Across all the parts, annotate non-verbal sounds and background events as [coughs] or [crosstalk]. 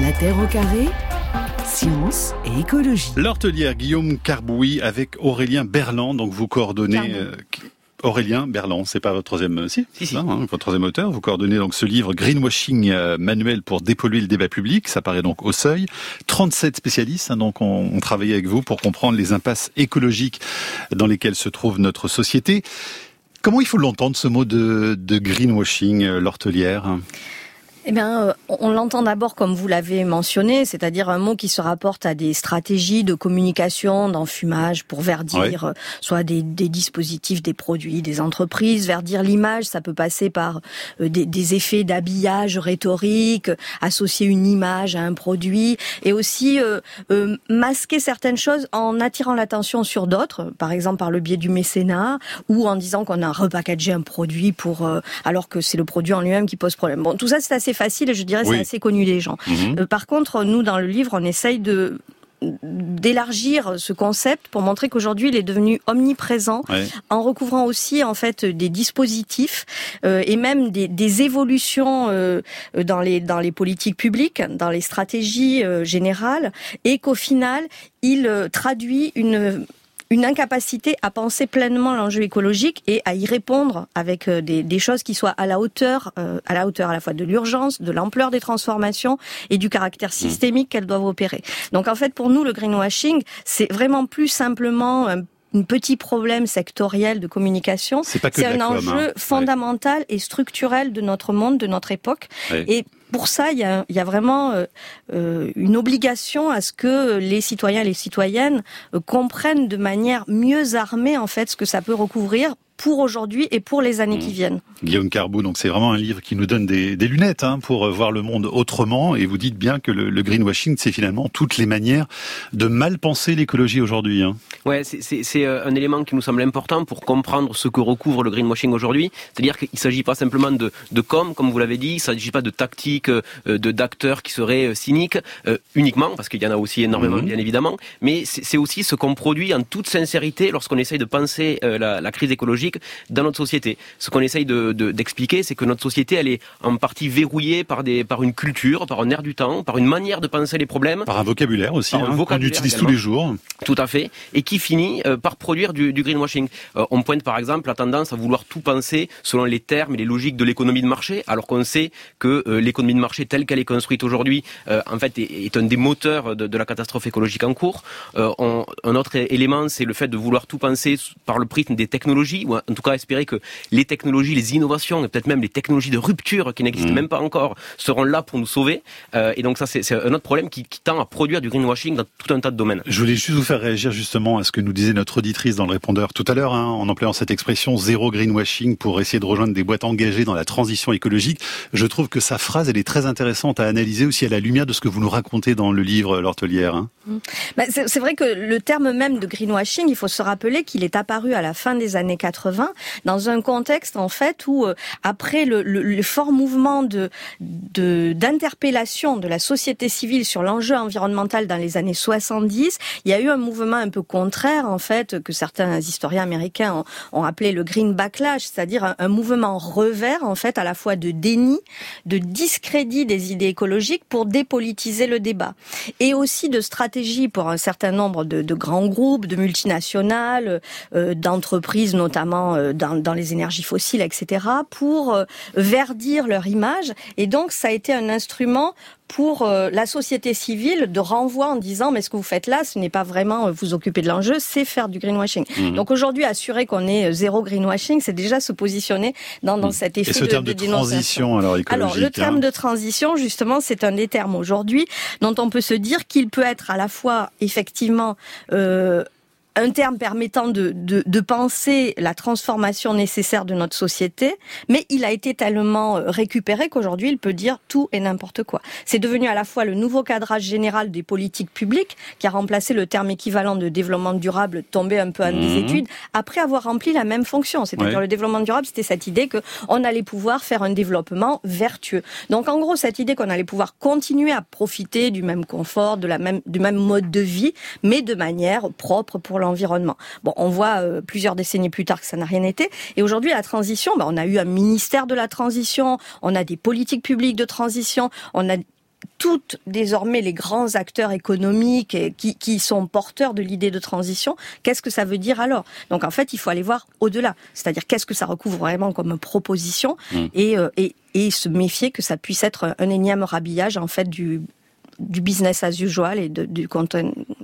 La Terre au carré Science et écologie. L'hortelière Guillaume Carbouy avec Aurélien Berland, donc vous coordonnez... Euh, Aurélien Berland, c'est pas votre troisième, euh, si, si, si. hein, votre troisième auteur. Vous coordonnez donc ce livre Greenwashing euh, manuel pour dépolluer le débat public. Ça paraît donc au seuil. 37 spécialistes, hein, donc on, on travaillait avec vous pour comprendre les impasses écologiques dans lesquelles se trouve notre société. Comment il faut l'entendre ce mot de, de greenwashing, l'hortelière eh bien, euh, on l'entend d'abord comme vous l'avez mentionné, c'est-à-dire un mot qui se rapporte à des stratégies de communication, d'enfumage pour verdir euh, soit des, des, dispositifs, des produits, des entreprises. Verdir l'image, ça peut passer par euh, des, des effets d'habillage rhétorique, associer une image à un produit, et aussi euh, masquer certaines choses en attirant l'attention sur d'autres, par exemple par le biais du mécénat, ou en disant qu'on a repackagé un produit pour alors que c'est le produit en lui-même qui pose problème. Bon, tout ça c'est assez facile et je dirais c'est assez connu des gens. Mhm. Euh, par contre, nous dans le livre, on essaye de d'élargir ce concept pour montrer qu'aujourd'hui il est devenu omniprésent en recouvrant aussi en fait des dispositifs euh, et même des, des évolutions euh, dans les dans les politiques publiques, dans les stratégies euh, générales et qu'au final il traduit une une incapacité à penser pleinement l'enjeu écologique et à y répondre avec euh, des, des choses qui soient à la hauteur, euh, à la hauteur à la fois de l'urgence, de l'ampleur des transformations et du caractère systémique qu'elles doivent opérer. Donc en fait, pour nous, le greenwashing, c'est vraiment plus simplement un un petit problème sectoriel de communication. C'est un enjeu hein. fondamental ouais. et structurel de notre monde, de notre époque. Ouais. Et pour ça, il y a, il y a vraiment euh, euh, une obligation à ce que les citoyens et les citoyennes euh, comprennent de manière mieux armée en fait ce que ça peut recouvrir pour aujourd'hui et pour les années qui mmh. viennent. Guillaume Carbou, donc c'est vraiment un livre qui nous donne des, des lunettes hein, pour euh, voir le monde autrement. Et vous dites bien que le, le greenwashing, c'est finalement toutes les manières de mal penser l'écologie aujourd'hui. Hein. Ouais, c'est euh, un élément qui nous semble important pour comprendre ce que recouvre le greenwashing aujourd'hui. C'est-à-dire qu'il ne s'agit pas simplement de, de com, comme vous l'avez dit, il ne s'agit pas de tactique, euh, de d'acteurs qui seraient cyniques euh, uniquement, parce qu'il y en a aussi énormément, mmh. bien évidemment. Mais c'est aussi ce qu'on produit en toute sincérité lorsqu'on essaye de penser euh, la, la crise écologique dans notre société. Ce qu'on essaye d'expliquer, de, de, c'est que notre société, elle est en partie verrouillée par, des, par une culture, par un air du temps, par une manière de penser les problèmes. Par un vocabulaire aussi, hein, qu'on utilise également. tous les jours. Tout à fait. Et qui finit euh, par produire du, du greenwashing. Euh, on pointe par exemple la tendance à vouloir tout penser selon les termes et les logiques de l'économie de marché, alors qu'on sait que euh, l'économie de marché telle qu'elle est construite aujourd'hui, en fait, est, est, un des moteurs de, de, la catastrophe écologique en cours. On, un autre élément, c'est le fait de vouloir tout penser par le prisme des technologies, ou en tout cas espérer que les technologies, les innovations et peut-être même les technologies de rupture qui n'existent mmh. même pas encore seront là pour nous sauver. Euh, et donc ça, c'est un autre problème qui, qui, tend à produire du greenwashing dans tout un tas de domaines. Je voulais juste vous faire réagir justement à ce que nous disait notre auditrice dans le répondeur tout à l'heure, hein, en employant cette expression zéro greenwashing pour essayer de rejoindre des boîtes engagées dans la transition écologique. Je trouve que sa phrase, elle est très intéressante à analyser aussi à la lumière de ce que vous nous racontez dans le livre L'Hortelière. Hein. Mmh. Bah, c'est vrai que le terme même de greenwashing, il faut se rappeler qu'il est apparu à la fin des années 80 dans un contexte en fait où euh, après le, fort mouvement d'interpellation de, la société civile sur l'enjeu environnemental dans les années 70, il y a eu un mouvement un peu contraire en fait que certains historiens américains ont, appelé le green backlash, c'est-à-dire un, mouvement revers en fait à la fois de déni, de discrédit des idées écologiques pour dépolitiser le débat. Et aussi de stratégie pour un certain nombre de, de grands groupes, de multinationales, euh, d'entreprises notamment euh, dans, dans, les énergies fossiles, etc., pour euh, verdir leur image. Et donc, ça a été un instrument pour euh, la société civile de renvoi en disant mais ce que vous faites là, ce n'est pas vraiment vous occuper de l'enjeu, c'est faire du greenwashing. Mmh. Donc aujourd'hui, assurer qu'on est zéro greenwashing, c'est déjà se positionner dans, dans mmh. cet effet Et ce de, terme de, de transition alors Alors le terme hein. de transition, justement, c'est un des termes aujourd'hui dont on peut se dire qu'il peut être à la fois effectivement euh, un terme permettant de, de, de, penser la transformation nécessaire de notre société, mais il a été tellement euh, récupéré qu'aujourd'hui il peut dire tout et n'importe quoi. C'est devenu à la fois le nouveau cadrage général des politiques publiques qui a remplacé le terme équivalent de développement durable tombé un peu à mmh. des études après avoir rempli la même fonction. C'est-à-dire ouais. le développement durable, c'était cette idée que on allait pouvoir faire un développement vertueux. Donc en gros cette idée qu'on allait pouvoir continuer à profiter du même confort, de la même du même mode de vie, mais de manière propre pour l'environnement. Bon, on voit euh, plusieurs décennies plus tard que ça n'a rien été. Et aujourd'hui, la transition, ben, on a eu un ministère de la transition, on a des politiques publiques de transition, on a toutes désormais les grands acteurs économiques qui, qui sont porteurs de l'idée de transition, qu'est-ce que ça veut dire alors? Donc en fait, il faut aller voir au-delà, c'est-à-dire qu'est-ce que ça recouvre vraiment comme proposition mmh. et, euh, et, et se méfier que ça puisse être un énième rhabillage en fait du du business as usual et de, du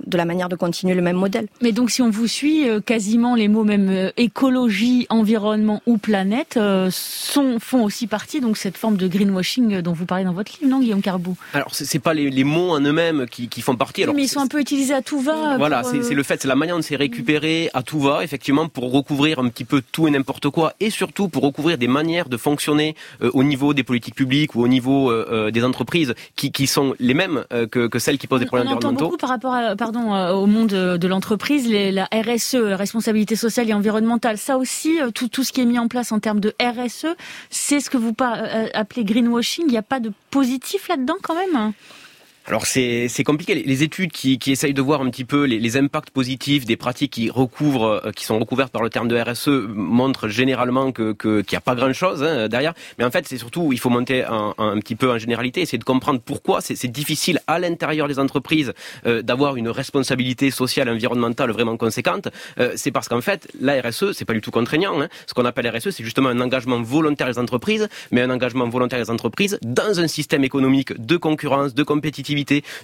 de la manière de continuer le même modèle. Mais donc si on vous suit, euh, quasiment les mots même euh, écologie, environnement ou planète euh, sont, font aussi partie donc cette forme de greenwashing dont vous parlez dans votre livre, non Guillaume Carbou? Alors c'est pas les, les, mots en eux-mêmes qui, qui, font partie. Alors, mais ils sont un peu utilisés à tout va. Voilà, c'est le fait, c'est la manière de s'est récupérer à tout va, effectivement, pour recouvrir un petit peu tout et n'importe quoi, et surtout pour recouvrir des manières de fonctionner au niveau des politiques publiques ou au niveau des entreprises qui, qui sont les mêmes que, que, celles qui posent des problèmes on entend beaucoup par rapport à, pardon, au monde de l'entreprise, la RSE, la responsabilité sociale et environnementale. Ça aussi, euh, tout, tout ce qui est mis en place en termes de RSE, c'est ce que vous euh, appelez greenwashing. Il n'y a pas de positif là-dedans quand même alors c'est compliqué. Les études qui, qui essayent de voir un petit peu les, les impacts positifs des pratiques qui recouvrent, euh, qui sont recouvertes par le terme de RSE, montrent généralement que qu'il n'y a pas grand chose hein, derrière. Mais en fait, c'est surtout il faut monter un, un, petit peu en généralité, essayer de comprendre pourquoi c'est difficile à l'intérieur des entreprises euh, d'avoir une responsabilité sociale, environnementale vraiment conséquente. Euh, c'est parce qu'en fait, la RSE, c'est pas du tout contraignant. Hein. Ce qu'on appelle RSE, c'est justement un engagement volontaire des entreprises, mais un engagement volontaire des entreprises dans un système économique de concurrence, de compétitivité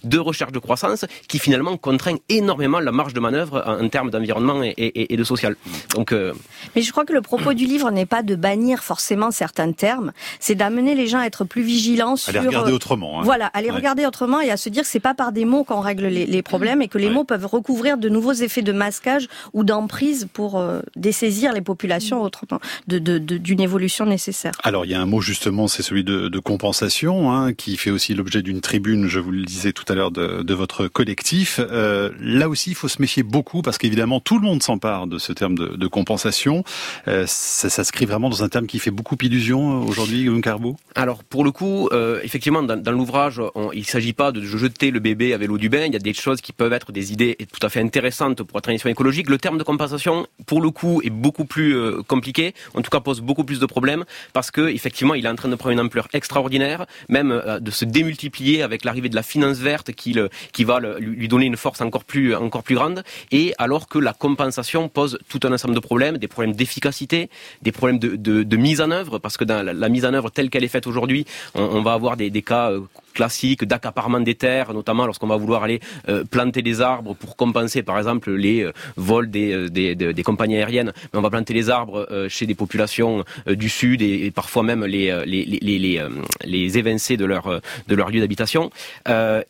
de recherche de croissance qui finalement contraint énormément la marge de manœuvre en, termes d'environnement et, de social. Donc, euh, Mais je crois que le propos du livre n'est pas de bannir forcément certains termes, c'est d'amener les gens à être plus vigilants sur... À les regarder autrement. Hein. Voilà, à les regarder autrement et à se dire que c'est pas par des mots qu'on règle les, problèmes et que les mots peuvent recouvrir de nouveaux effets de masquage ou d'emprise pour euh, dessaisir les populations autrement d'une de, de, évolution nécessaire. Alors il y a un mot justement, c'est celui de, compensation, hein, qui fait aussi l'objet d'une tribune, je vous le disais tout à l'heure, de, de, votre collectif. Euh, là aussi, il faut se méfier beaucoup parce qu'évidemment, tout le monde s'empare de ce terme de, de compensation. Euh, ça s'inscrit vraiment dans un terme qui fait beaucoup illusion aujourd'hui, Guillaume Carbo? Alors, pour le coup, euh, effectivement, dans, dans l'ouvrage, il ne s'agit pas de jeter le bébé avec l'eau du bain. Il y a des choses qui peuvent être des idées tout à fait intéressantes pour la transition écologique. Le terme de compensation, pour le coup, est beaucoup plus euh, compliqué. En tout cas, pose beaucoup plus de problèmes parce que, effectivement, il est en train de prendre une ampleur extraordinaire, même euh, de se démultiplier avec l'arrivée de la finance verte qui, le, qui va lui donner une force encore plus, encore plus grande. Et alors que la compensation pose tout un ensemble de problèmes, des problèmes d'efficacité, des problèmes de, de, de, mise en œuvre, parce que dans la, mise en œuvre telle qu'elle est faite aujourd'hui, on, va avoir des, des cas euh, classiques d'accaparement des terres, notamment lorsqu'on va vouloir aller euh, planter des arbres pour compenser, par exemple, les euh, vols des, des, des, compagnies aériennes. Mais on va planter les arbres chez des populations du sud et, parfois même les les les les, les évincer de leur de leur lieu d'habitation.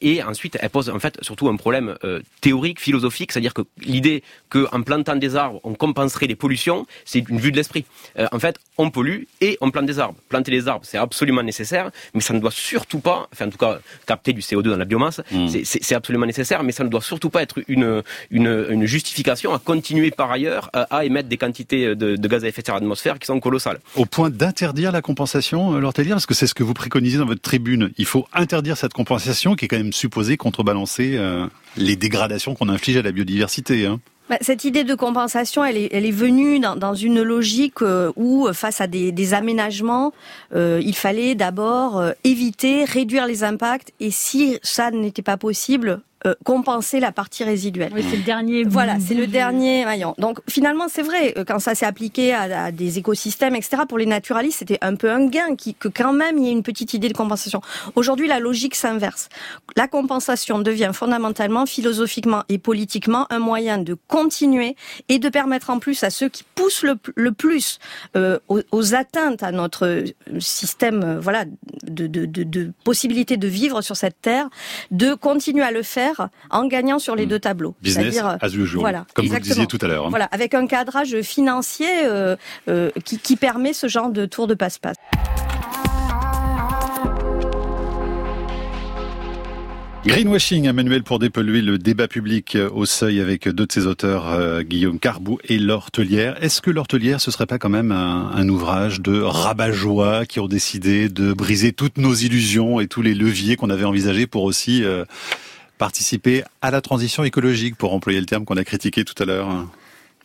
Et ensuite, elle pose en fait surtout un problème théorique, philosophique, c'est-à-dire que l'idée qu'en plantant des arbres, on compenserait les pollutions, c'est une vue de l'esprit. en fait, on pollue et on plante des arbres. Planter des arbres, c'est absolument nécessaire, mais ça ne doit surtout pas, enfin en tout cas capter du CO2 dans la biomasse, mm. c'est absolument nécessaire, mais ça ne doit surtout pas être une, une, une justification à continuer par ailleurs à, émettre des quantités de, de, gaz à effet de serre à l'atmosphère qui sont colossales. Au point d'interdire la compensation, euh, Lortellier, parce que c'est ce que vous préconisez dans votre tribune. Il faut interdire cette compensation qui est quand même supposée contrebalancer euh, les dégradations qu'on inflige à la biodiversité. Hein. Bah, cette idée de compensation, elle est, elle est venue dans, une logique euh, où, face à des, aménagements, euh, il fallait d'abord euh, éviter, réduire les impacts, et si ça n'était pas possible, euh, compenser la partie résiduelle. Oui, c'est le dernier. Voilà, c'est le dernier maillon. Donc finalement, c'est vrai, euh, quand ça s'est appliqué à, à, des écosystèmes, etc., pour les naturalistes, c'était un peu un gain, qui, que quand même il y ait une petite idée de compensation. Aujourd'hui, la logique s'inverse. La compensation devient fondamentalement, philosophiquement et politiquement un moyen de continuer et de permettre en plus à ceux qui poussent le, le plus euh, aux, aux, atteintes à notre système, euh, voilà, de, de, de, de possibilité de vivre sur cette terre, de continuer à le faire en gagnant sur les hmm. deux tableaux. Business as usual, voilà, comme vous le disiez tout à l'heure. Hein. Voilà, avec un cadrage financier euh, euh, qui, qui permet ce genre de tour de passe-passe. Greenwashing, un manuel pour dépolluer le débat public au seuil avec deux de ses auteurs, euh, Guillaume Carbou et L'Hortelière. Est-ce que L'Hortelière, ce serait pas quand même un, un ouvrage de rabat-joie qui ont décidé de briser toutes nos illusions et tous les leviers qu'on avait envisagés pour aussi euh, participer à la transition écologique, pour employer le terme qu'on a critiqué tout à l'heure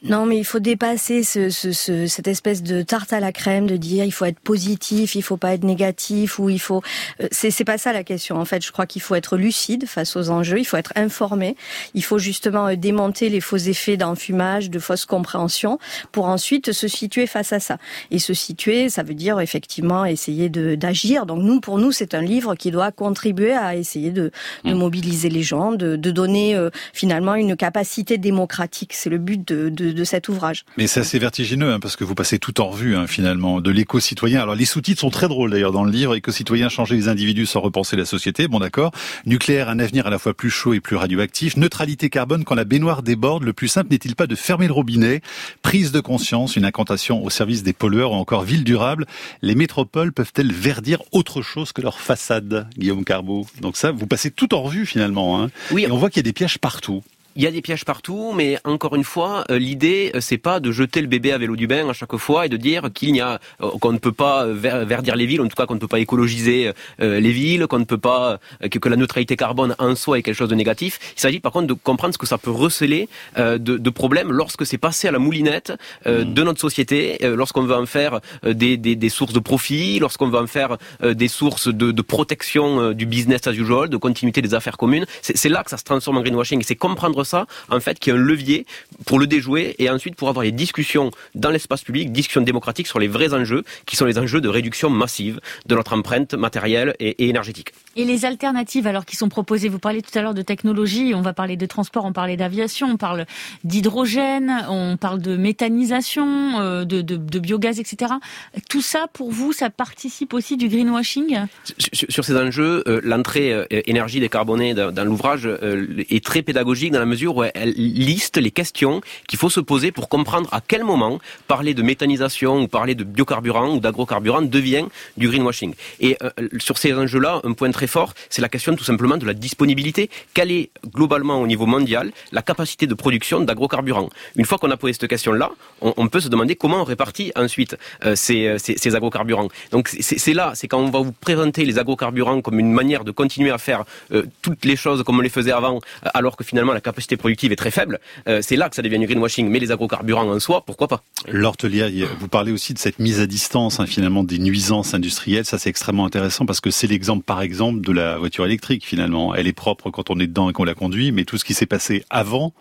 Non, mais il faut dépasser ce, ce, cette espèce de tarte à la crème de dire il faut être positif, il faut pas être négatif ou il faut. Euh, c'est c'est pas ça la question. En fait, je crois qu'il faut être lucide face aux enjeux. Il faut être informé. Il faut justement euh, démonter les faux effets d'enfumage, de fausses compréhensions, pour ensuite se situer face à ça. Et se situer, ça veut dire effectivement essayer de d'agir. Donc nous, pour nous, c'est un livre qui doit contribuer à essayer de, de mmh. mobiliser les gens, de, de donner euh, finalement une capacité démocratique. C'est le but de, de de, cet ouvrage. Mais c'est assez vertigineux hein, parce que vous passez tout en revue hein, finalement de l'éco-citoyen. Alors les sous-titres sont très drôles d'ailleurs dans le livre. Éco-citoyen, changer les individus sans repenser la société. Bon d'accord. Nucléaire, un avenir à la fois plus chaud et plus radioactif. Neutralité carbone quand la baignoire déborde. Le plus simple n'est-il pas de fermer le robinet? Prise de conscience, une incantation au service des pollueurs ou encore ville durable. Les métropoles peuvent-elles verdir autre chose que leur façade, Guillaume Carbeau Donc ça, vous passez tout en revue finalement. Hein. Oui. Et on voit qu'il y a des pièges partout. Il y a des pièges partout, mais encore une fois, euh, l'idée euh, c'est pas de jeter le bébé à vélo du bain à chaque fois et de dire qu'il n'y a euh, qu'on ne peut pas verdir les villes, en tout cas qu'on ne peut pas écologiser les villes, qu'on ne peut pas que, la neutralité carbone en soi est quelque chose de négatif. Il s'agit par contre de comprendre ce que ça peut receler de, de problèmes lorsque c'est passé à la moulinette mmh. de notre société, lorsqu'on veut en faire des, des, des sources de profit, lorsqu'on veut en faire des sources de, de protection du business as usual, de continuité des affaires communes. C'est là que ça se transforme en greenwashing. C'est comprendre ça, en fait, qui est un levier pour le déjouer et ensuite pour avoir les discussions dans l'espace public, discussions démocratiques sur les vrais enjeux, qui sont les enjeux de réduction massive de notre empreinte matérielle et, énergétique. Et les alternatives, alors, qui sont proposées, vous parlez tout à l'heure de technologie, on va parler de transport, on parlait d'aviation, on parle d'hydrogène, on parle de méthanisation, euh, de, biogaz, etc. Tout ça, pour vous, ça participe aussi du greenwashing? Sur, ces enjeux, euh, l'entrée euh, énergie décarbonée dans, dans l'ouvrage est très pédagogique dans la mesure où elle liste les questions qu'il faut se poser pour comprendre à quel moment parler de méthanisation ou parler de biocarburant ou d'agrocarburant devient du greenwashing. Et euh, sur ces enjeux-là, un point très fort, c'est la question tout simplement de la disponibilité. Quelle est globalement au niveau mondial la capacité de production d'agrocarburants? Une fois qu'on a posé cette question-là, on, peut se demander comment on répartit ensuite euh, ces, ces, agrocarburants. Donc c'est là, c'est quand on va vous présenter les agrocarburants comme une manière de continuer à faire euh, toutes les choses comme on les faisait avant, alors que finalement la capacité productive est très faible, euh, c'est là que ça devient du greenwashing. Mais les agrocarburants en soi, pourquoi pas Lortelia, vous parlez aussi de cette mise à distance hein, finalement des nuisances industrielles. Ça c'est extrêmement intéressant parce que c'est l'exemple par exemple de la voiture électrique finalement. Elle est propre quand on est dedans et qu'on la conduit, mais tout ce qui s'est passé avant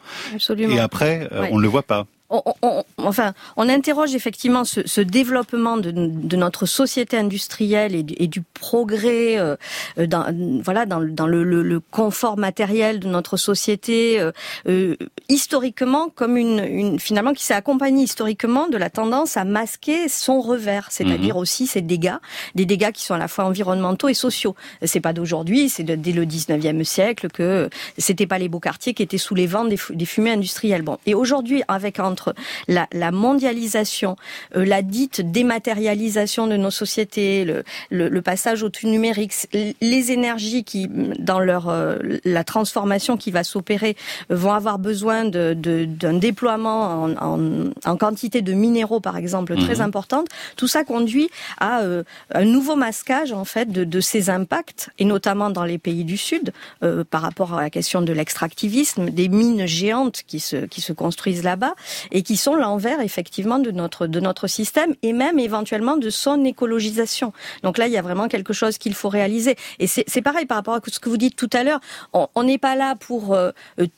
et après, euh, on ne le voit pas on, on, enfin, on interroge effectivement ce, ce développement de, de, notre société industrielle et, et du progrès, euh, dans, voilà, dans, dans le, le, le, confort matériel de notre société, euh, euh historiquement comme une, une finalement qui s'est accompagnée historiquement de la tendance à masquer son revers, c'est-à-dire mhm. aussi ces dégâts, des dégâts qui sont à la fois environnementaux et sociaux. C'est pas d'aujourd'hui, c'est dès le 19e siècle que c'était pas les beaux quartiers qui étaient sous les vents des, des fumées industrielles. Bon, et aujourd'hui, avec entre la, la mondialisation, euh, la dite dématérialisation de nos sociétés, le, le, le, passage au tout numérique, les énergies qui, dans leur euh, la transformation qui va s'opérer, vont avoir besoin d'un de, d'un déploiement en, en, en, quantité de minéraux, par exemple, très mhm. importante. Tout ça conduit à euh, un nouveau masquage en fait de, de, ces impacts, et notamment dans les pays du Sud, par rapport à la question de l'extractivisme, des mines géantes qui se qui se construisent là-bas et qui sont l'envers effectivement de notre de notre système et même éventuellement de son écologisation. Donc là, il y a vraiment quelque chose qu'il faut réaliser. Et c'est pareil par rapport à ce que vous dites tout à l'heure. On n'est pas là pour euh,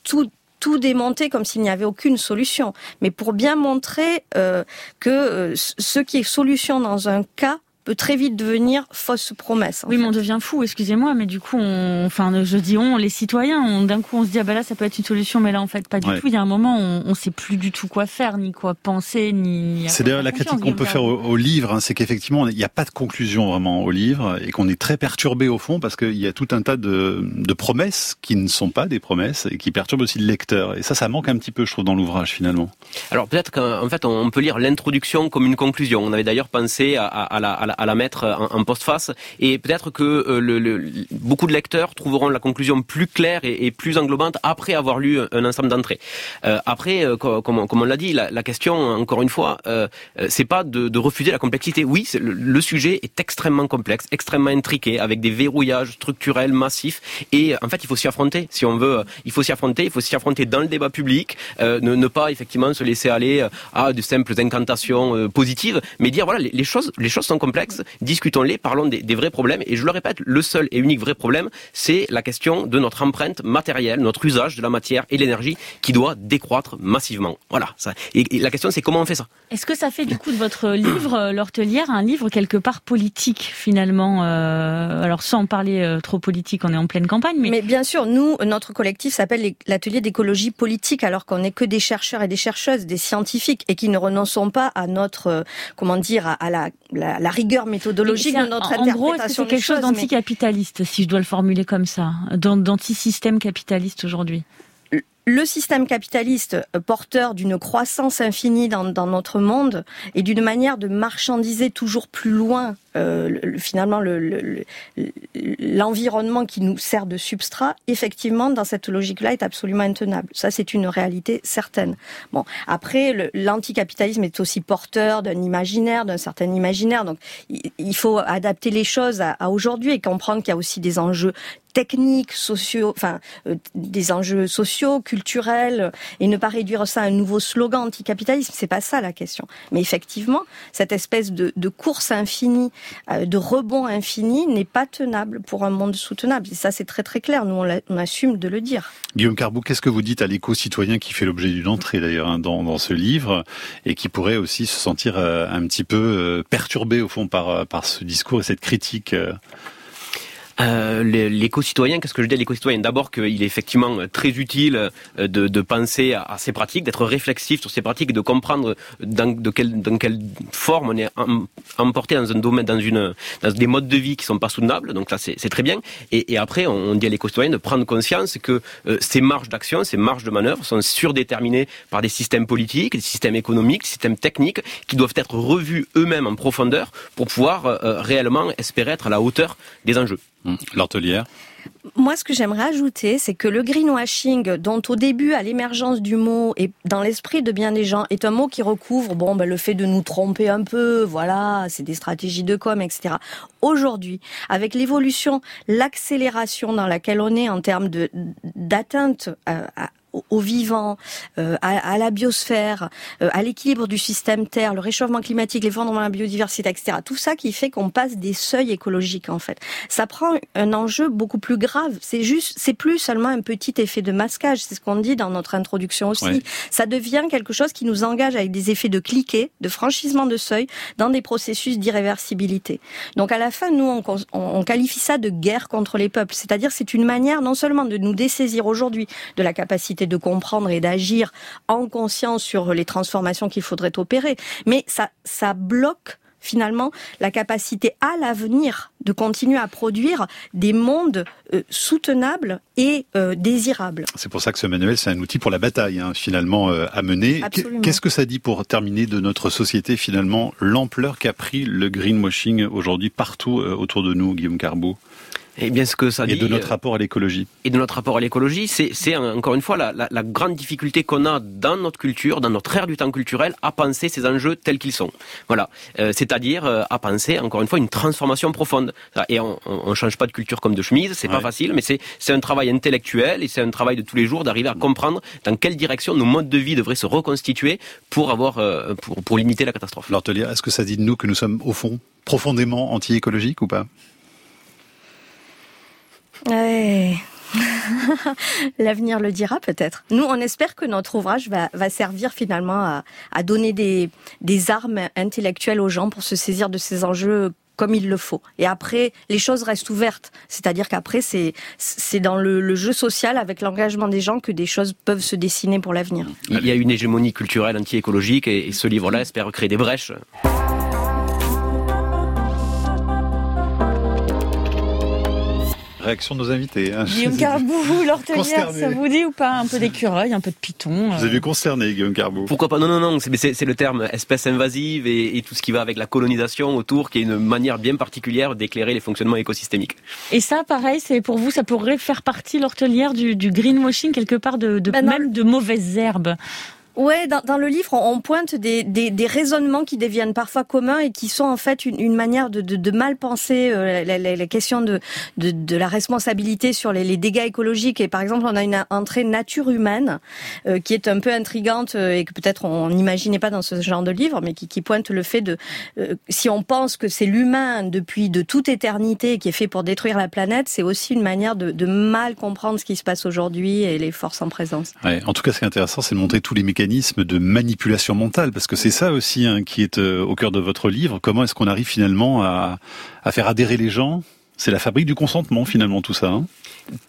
tout tout démonter comme s'il n'y avait aucune solution, mais pour bien montrer euh, que euh, ce qui est solution dans un cas peut très vite devenir fausse promesse. Oui, mais on devient fou, excusez-moi, mais du coup, on, enfin, je dis on, les citoyens, d'un coup, on se dit ah bah là, ça peut être une solution, mais là, en fait, pas du tout. Il y a un moment, on, on sait plus du tout quoi faire, ni quoi penser, ni. C'est d'ailleurs la critique qu'on peut faire au, livre, hein, c'est qu'effectivement, il n'y a pas de conclusion vraiment au livre, et qu'on est très perturbé au fond parce qu'il y a tout un tas de, de promesses qui ne sont pas des promesses et qui perturbent aussi le lecteur. Et ça, ça manque un petit peu, je trouve, dans l'ouvrage finalement. Alors peut-être qu'en fait, on peut lire l'introduction comme une conclusion. On avait d'ailleurs pensé à, à, la, à à, la mettre en, en postface. Et peut-être que le, beaucoup de lecteurs trouveront la conclusion plus claire et, plus englobante après avoir lu un ensemble d'entrées. après, comme, on l'a dit, la, question, encore une fois, c'est pas de, refuser la complexité. Oui, le, sujet est extrêmement complexe, extrêmement intriqué, avec des verrouillages structurels massifs. Et en fait, il faut s'y affronter. Si on veut, il faut s'y affronter. Il faut s'y affronter dans le débat public. ne, pas effectivement se laisser aller à de simples incantations positives, mais dire voilà, les choses sont complexes. Discutons-les, parlons des, des vrais problèmes. Et je le répète, le seul et unique vrai problème, c'est la question de notre empreinte matérielle, notre usage de la matière et l'énergie qui doit décroître massivement. Voilà. Ça. Et, la question, c'est comment on fait ça Est-ce que ça fait du coup de votre [coughs] livre, euh, L'Hortelière, un livre quelque part politique finalement euh, Alors sans parler euh, trop politique, on est en pleine campagne. Mais... mais bien sûr, nous, notre collectif s'appelle l'atelier d'écologie politique, alors qu'on n'est que des chercheurs et des chercheuses, des scientifiques, et qui ne renonçons pas à notre, comment dire, à la, la, rigueur méthodologique de notre en gros, c'est quelque chose d'anticapitaliste, si je dois le formuler comme ça, d'anti-système capitaliste aujourd'hui? Le système capitaliste euh, porteur d'une croissance infinie dans, notre monde et d'une manière de marchandiser toujours plus loin euh, finalement l'environnement le, qui nous sert de substrat, effectivement, dans cette logique-là, est absolument intenable. Ça, c'est une réalité certaine. Bon, après, l'anticapitalisme est aussi porteur d'un imaginaire, d'un certain imaginaire. Donc, il faut adapter les choses à aujourd'hui et comprendre qu'il y a aussi des enjeux techniques, sociaux, enfin euh, des enjeux sociaux, culturels, et ne pas réduire ça à un nouveau slogan anticapitalisme. C'est pas ça la question. Mais effectivement, cette espèce de, de course infinie euh, de rebond infini n'est pas tenable pour un monde soutenable. Et ça, c'est très très clair. Nous, on, assume de le dire. Guillaume Carbou, qu'est-ce que vous dites à l'éco-citoyen qui fait l'objet d'une entrée d'ailleurs hein, dans, ce livre et qui pourrait aussi se sentir euh, un petit peu euh, perturbé au fond par, par ce discours et cette critique euh, l'éco-citoyen, qu'est-ce que je dis à l'éco-citoyen D'abord qu'il est effectivement très utile euh, de, de penser à, ces pratiques, d'être réflexif sur ces pratiques, de comprendre dans, de quelle, dans quelle forme on est emporté dans un domaine, dans, une, dans des modes de vie qui sont pas soutenables. Donc là, c'est très bien. Et, et après, on, dit à l'éco-citoyen de prendre conscience que euh, ces marges d'action, ces marges de manœuvre sont surdéterminées par des systèmes politiques, des systèmes économiques, des systèmes techniques qui doivent être revus eux-mêmes en profondeur pour pouvoir euh, réellement espérer être à la hauteur des enjeux. Mmh. L'hortelière moi, ce que j'aimerais ajouter, c'est que le greenwashing, dont au début, à l'émergence du mot et dans l'esprit de bien des gens, est un mot qui recouvre bon, ben, le fait de nous tromper un peu, voilà, c'est des stratégies de com, etc. Aujourd'hui, avec l'évolution, l'accélération dans laquelle on est en termes de d'atteinte euh, à, au vivant, euh, à, la biosphère, euh, à l'équilibre du système Terre, le réchauffement climatique, l'effondrement de la biodiversité, etc. Tout ça qui fait qu'on passe des seuils écologiques en fait. Ça prend un enjeu beaucoup plus grave. C'est juste, c'est plus seulement un petit effet de masquage. C'est ce qu'on dit dans notre introduction aussi. Ça devient quelque chose qui nous engage avec des effets de cliquet, de franchissement de seuil, dans des processus d'irréversibilité. Donc à la fin, nous on, on qualifie ça de guerre contre les peuples. C'est-à-dire c'est une manière non seulement de nous dessaisir aujourd'hui de la capacité de comprendre et d'agir en conscience sur les transformations qu'il faudrait opérer. Mais ça, ça bloque finalement la capacité à l'avenir de continuer à produire des mondes euh, soutenables et euh, désirables. C'est pour ça que ce manuel, c'est un outil pour la bataille, hein, finalement, euh, à mener. Qu'est-ce que ça dit pour terminer de notre société, finalement, l'ampleur qu'a pris le greenwashing aujourd'hui partout autour de nous, Guillaume Carbeau et bien, ce que ça et de notre rapport à l'écologie. Et de notre rapport à l'écologie, c'est encore une fois la, la, la grande difficulté qu'on a dans notre culture, dans notre ère du temps culturel, à penser ces enjeux tels qu'ils sont. Voilà, euh, c'est-à-dire euh, à penser encore une fois une transformation profonde. Et on, on change pas de culture comme de chemise, c'est pas facile, mais c'est c'est un travail intellectuel et c'est un travail de tous les jours d'arriver à comprendre dans quelle direction nos modes de vie devraient se reconstituer pour avoir euh, pour pour limiter la catastrophe. L'Hortelier, est-ce que ça dit de nous que nous sommes au fond profondément anti-écologiques ou pas? [laughs] L'avenir le dira peut-être. Nous, on espère que notre ouvrage va, va servir finalement à, donner des, des armes intellectuelles aux gens pour se saisir de ces enjeux comme il le faut. Et après, les choses restent ouvertes. C'est-à-dire qu'après, c'est c'est dans le, jeu social, avec l'engagement des gens, que des choses peuvent se dessiner pour l'avenir. Il y a une hégémonie culturelle anti-écologique et ce livre-là espère créer des brèches. Réaction de nos invités. Hein. Guillaume [laughs] Carbou, l'hortelière, ça vous dit ou pas Un peu d'écureuil, un peu de python Vous avez vu concerné, Guillaume Carbou Pourquoi pas? Non, non, non, c'est le terme espèce invasive et, et, tout ce qui va avec la colonisation autour, qui est une manière bien particulière d'éclairer les fonctionnements écosystémiques. Et ça, pareil, c'est pour vous, ça pourrait faire partie, l'hortelière, du, du greenwashing, quelque part, de, de bah même de mauvaises herbes? Ouais, dans, le livre, on, pointe des, raisonnements qui deviennent parfois communs et qui sont en fait une, manière de, mal penser euh, la, question de, la responsabilité sur les, dégâts écologiques. Et par exemple, on a une entrée nature humaine euh, qui est un peu intrigante euh, et que peut-être on n'imaginait pas dans ce genre de livre, mais qui, pointe le fait de si on pense que c'est l'humain depuis de toute éternité qui est fait pour détruire la planète, c'est aussi une manière de, de mal comprendre ce qui se passe aujourd'hui et les forces en présence. Ouais, en tout cas, ce qui est intéressant, c'est de montrer tous les mécanismes de manipulation mentale, parce que c'est ça aussi hein, qui est euh, au cœur de votre livre. Comment est-ce qu'on arrive finalement à, faire adhérer les gens c'est la fabrique du consentement finalement tout ça. Hein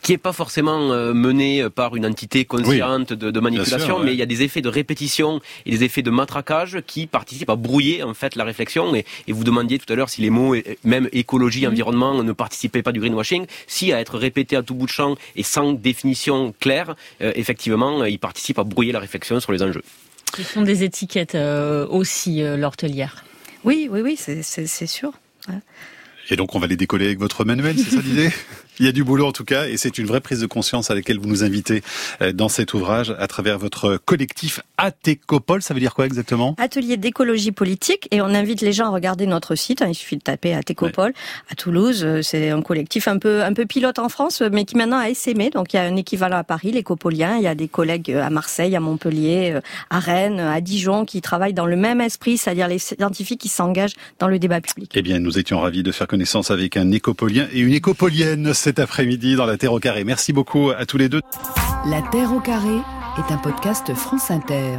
qui est pas forcément euh, mené par une entité consciente de, manipulation, mais il y a des effets de répétition et des effets de matraquage qui participent à brouiller en fait la réflexion. Et, vous demandiez tout à l'heure si les mots, même écologie, environnement, ne participaient pas du greenwashing. Si à être répétés à tout bout de champ et sans définition claire, euh, effectivement, ils participent à brouiller la réflexion sur les enjeux. Ce sont des étiquettes euh, aussi, l'hortelière. Oui, oui, oui, c'est sûr. Et donc on va les décoller avec votre manuel, c'est ça l'idée? [laughs] Il y a du boulot en tout cas, et c'est une vraie prise de conscience à laquelle vous nous invitez euh, dans cet ouvrage à travers votre collectif Atécopole. Ça veut dire quoi exactement? Atelier d'écologie politique, et on invite les gens à regarder notre site. Hein, il suffit de taper Atécopole à Toulouse. Euh, c'est un collectif un peu un peu pilote en France, mais qui maintenant a essaimé. Donc il y a un équivalent à Paris, les Copoliens. Il y a des collègues à Marseille, à Montpellier, euh, à Rennes, à Dijon, qui travaillent dans le même esprit, c'est-à-dire les scientifiques qui s'engagent dans le débat public. Eh bien, nous étions ravis de faire connaissance avec un écopolien et une écopolienne cet après-midi dans la Terre au carré. Merci beaucoup à tous les deux. La Terre au carré est un podcast France Inter.